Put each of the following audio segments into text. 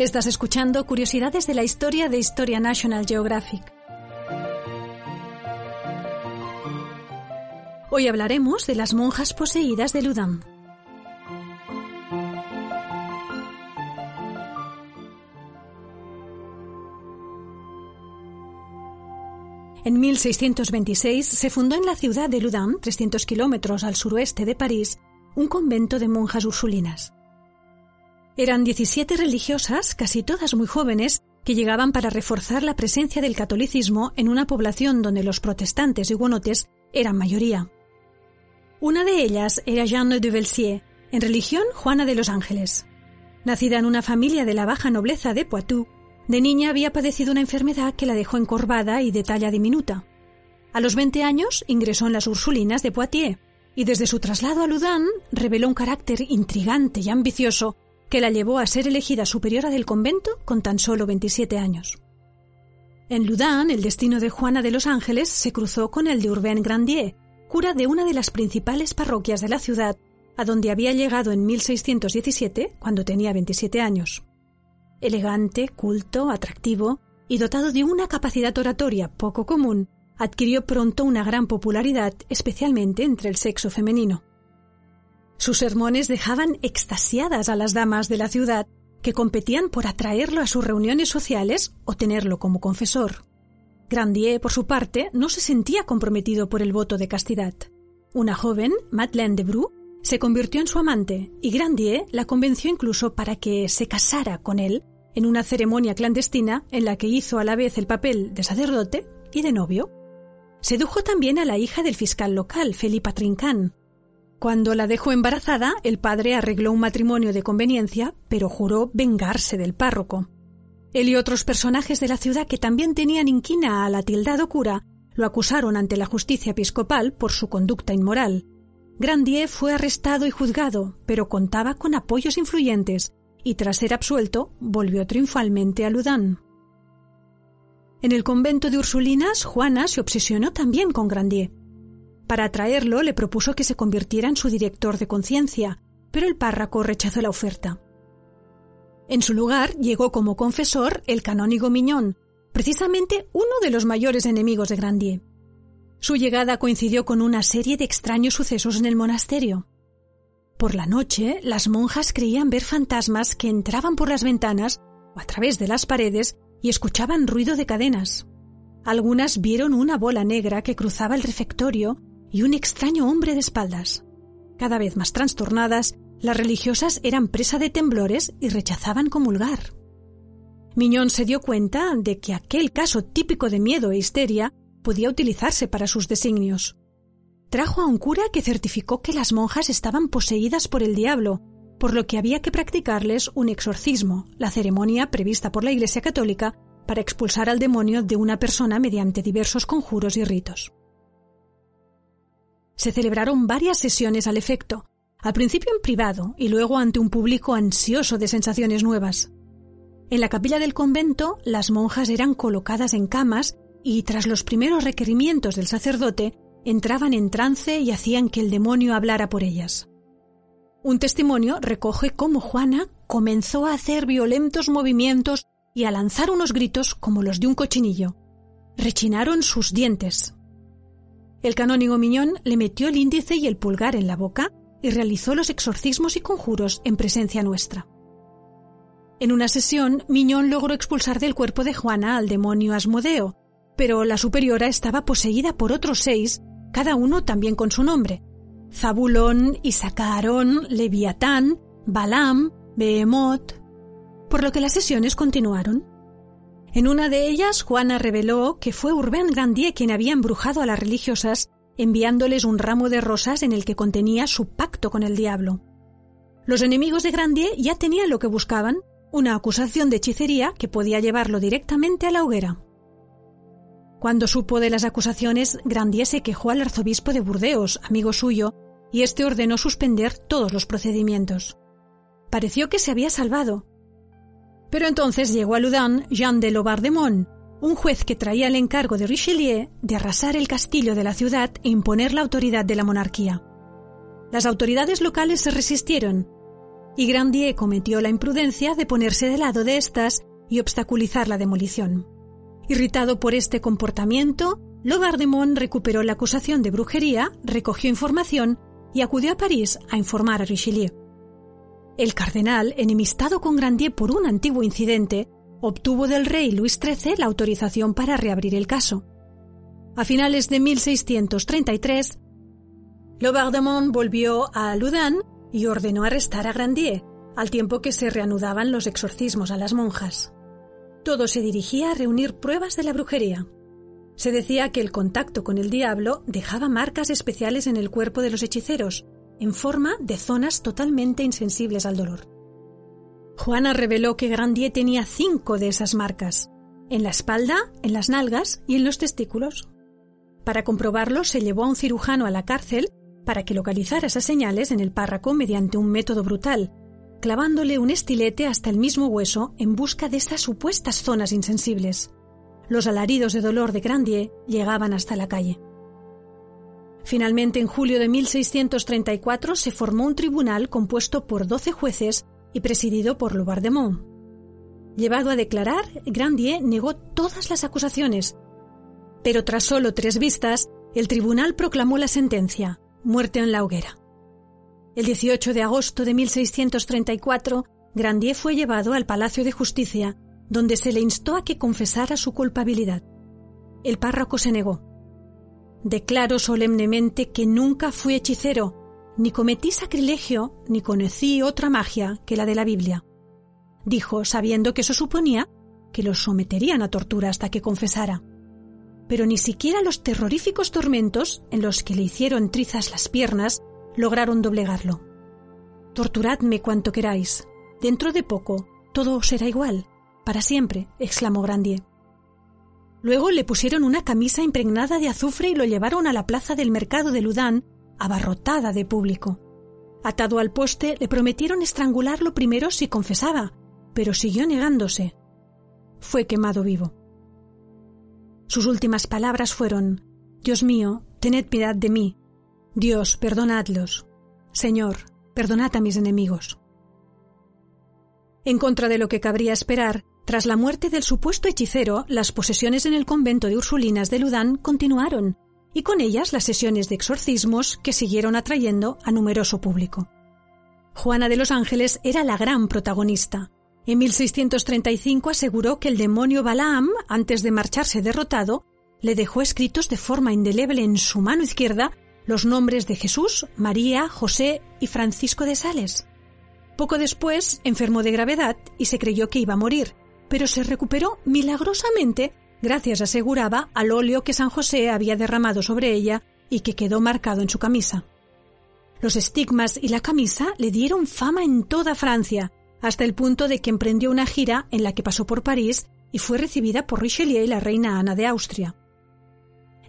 Estás escuchando Curiosidades de la Historia de Historia National Geographic. Hoy hablaremos de las monjas poseídas de Ludam. En 1626 se fundó en la ciudad de Ludam, 300 kilómetros al suroeste de París, un convento de monjas ursulinas. Eran 17 religiosas, casi todas muy jóvenes, que llegaban para reforzar la presencia del catolicismo en una población donde los protestantes y hugonotes eran mayoría. Una de ellas era Jeanne de Belsier, en religión Juana de los Ángeles. Nacida en una familia de la baja nobleza de Poitou, de niña había padecido una enfermedad que la dejó encorvada y de talla diminuta. A los 20 años ingresó en las Ursulinas de Poitiers y desde su traslado a Ludán reveló un carácter intrigante y ambicioso que la llevó a ser elegida superiora del convento con tan solo 27 años. En Ludán, el destino de Juana de los Ángeles se cruzó con el de Urbain Grandier, cura de una de las principales parroquias de la ciudad, a donde había llegado en 1617, cuando tenía 27 años. Elegante, culto, atractivo y dotado de una capacidad oratoria poco común, adquirió pronto una gran popularidad, especialmente entre el sexo femenino. Sus sermones dejaban extasiadas a las damas de la ciudad, que competían por atraerlo a sus reuniones sociales o tenerlo como confesor. Grandier, por su parte, no se sentía comprometido por el voto de castidad. Una joven, Madeleine de Bru, se convirtió en su amante y Grandier la convenció incluso para que se casara con él en una ceremonia clandestina en la que hizo a la vez el papel de sacerdote y de novio. Sedujo también a la hija del fiscal local, Felipa Trincan. Cuando la dejó embarazada, el padre arregló un matrimonio de conveniencia, pero juró vengarse del párroco. Él y otros personajes de la ciudad que también tenían inquina a la tildado cura lo acusaron ante la justicia episcopal por su conducta inmoral. Grandier fue arrestado y juzgado, pero contaba con apoyos influyentes y tras ser absuelto volvió triunfalmente a Ludán. En el convento de Ursulinas, Juana se obsesionó también con Grandier. Para atraerlo le propuso que se convirtiera en su director de conciencia, pero el párroco rechazó la oferta. En su lugar llegó como confesor el canónigo Miñón, precisamente uno de los mayores enemigos de Grandier. Su llegada coincidió con una serie de extraños sucesos en el monasterio. Por la noche, las monjas creían ver fantasmas que entraban por las ventanas o a través de las paredes y escuchaban ruido de cadenas. Algunas vieron una bola negra que cruzaba el refectorio y un extraño hombre de espaldas. Cada vez más trastornadas, las religiosas eran presa de temblores y rechazaban comulgar. Miñón se dio cuenta de que aquel caso típico de miedo e histeria podía utilizarse para sus designios. Trajo a un cura que certificó que las monjas estaban poseídas por el diablo por lo que había que practicarles un exorcismo, la ceremonia prevista por la Iglesia Católica para expulsar al demonio de una persona mediante diversos conjuros y ritos. Se celebraron varias sesiones al efecto, al principio en privado y luego ante un público ansioso de sensaciones nuevas. En la capilla del convento, las monjas eran colocadas en camas y, tras los primeros requerimientos del sacerdote, entraban en trance y hacían que el demonio hablara por ellas. Un testimonio recoge cómo Juana comenzó a hacer violentos movimientos y a lanzar unos gritos como los de un cochinillo. Rechinaron sus dientes. El canónigo Miñón le metió el índice y el pulgar en la boca y realizó los exorcismos y conjuros en presencia nuestra. En una sesión, Miñón logró expulsar del cuerpo de Juana al demonio Asmodeo, pero la superiora estaba poseída por otros seis, cada uno también con su nombre, Zabulón, Isacarón, Leviatán, Balam, Behemoth, por lo que las sesiones continuaron. En una de ellas, Juana reveló que fue Urbain Grandier quien había embrujado a las religiosas enviándoles un ramo de rosas en el que contenía su pacto con el diablo. Los enemigos de Grandier ya tenían lo que buscaban, una acusación de hechicería que podía llevarlo directamente a la hoguera. Cuando supo de las acusaciones, Grandier se quejó al arzobispo de Burdeos, amigo suyo, y éste ordenó suspender todos los procedimientos. Pareció que se había salvado. Pero entonces llegó a Loudun Jean de Lobardemont, un juez que traía el encargo de Richelieu de arrasar el castillo de la ciudad e imponer la autoridad de la monarquía. Las autoridades locales se resistieron, y Grandier cometió la imprudencia de ponerse del lado de estas y obstaculizar la demolición. Irritado por este comportamiento, Lobardemont recuperó la acusación de brujería, recogió información y acudió a París a informar a Richelieu. El cardenal, enemistado con Grandier por un antiguo incidente, obtuvo del rey Luis XIII la autorización para reabrir el caso. A finales de 1633, Lobardemont volvió a Loudun y ordenó arrestar a Grandier, al tiempo que se reanudaban los exorcismos a las monjas. Todo se dirigía a reunir pruebas de la brujería. Se decía que el contacto con el diablo dejaba marcas especiales en el cuerpo de los hechiceros, en forma de zonas totalmente insensibles al dolor. Juana reveló que Grandier tenía cinco de esas marcas, en la espalda, en las nalgas y en los testículos. Para comprobarlo se llevó a un cirujano a la cárcel para que localizara esas señales en el párraco mediante un método brutal, clavándole un estilete hasta el mismo hueso en busca de estas supuestas zonas insensibles. Los alaridos de dolor de Grandier llegaban hasta la calle. Finalmente, en julio de 1634 se formó un tribunal compuesto por doce jueces y presidido por Loubardemont. Llevado a declarar, Grandier negó todas las acusaciones, pero tras solo tres vistas, el tribunal proclamó la sentencia, muerte en la hoguera. El 18 de agosto de 1634, Grandier fue llevado al Palacio de Justicia, donde se le instó a que confesara su culpabilidad. El párroco se negó. Declaro solemnemente que nunca fui hechicero, ni cometí sacrilegio, ni conocí otra magia que la de la Biblia. Dijo, sabiendo que eso suponía que lo someterían a tortura hasta que confesara. Pero ni siquiera los terroríficos tormentos en los que le hicieron trizas las piernas lograron doblegarlo. Torturadme cuanto queráis. Dentro de poco todo será igual, para siempre, exclamó Grandier. Luego le pusieron una camisa impregnada de azufre y lo llevaron a la plaza del mercado de Ludán, abarrotada de público. Atado al poste, le prometieron estrangularlo primero si confesaba, pero siguió negándose. Fue quemado vivo. Sus últimas palabras fueron Dios mío, tened piedad de mí. Dios, perdonadlos. Señor, perdonad a mis enemigos. En contra de lo que cabría esperar, tras la muerte del supuesto hechicero, las posesiones en el convento de Ursulinas de Ludán continuaron, y con ellas las sesiones de exorcismos que siguieron atrayendo a numeroso público. Juana de los Ángeles era la gran protagonista. En 1635 aseguró que el demonio Balaam, antes de marcharse derrotado, le dejó escritos de forma indeleble en su mano izquierda los nombres de Jesús, María, José y Francisco de Sales. Poco después enfermó de gravedad y se creyó que iba a morir, pero se recuperó milagrosamente gracias, aseguraba, al óleo que San José había derramado sobre ella y que quedó marcado en su camisa. Los estigmas y la camisa le dieron fama en toda Francia, hasta el punto de que emprendió una gira en la que pasó por París y fue recibida por Richelieu y la reina Ana de Austria.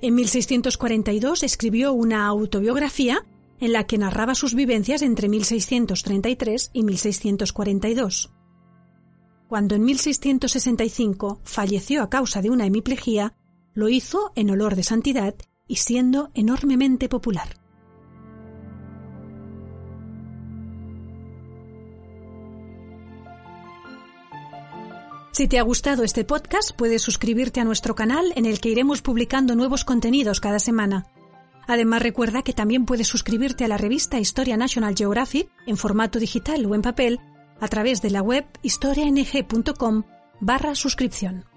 En 1642 escribió una autobiografía en la que narraba sus vivencias entre 1633 y 1642. Cuando en 1665 falleció a causa de una hemiplegia, lo hizo en olor de santidad y siendo enormemente popular. Si te ha gustado este podcast, puedes suscribirte a nuestro canal en el que iremos publicando nuevos contenidos cada semana. Además, recuerda que también puedes suscribirte a la revista Historia National Geographic en formato digital o en papel a través de la web historiang.com barra suscripción.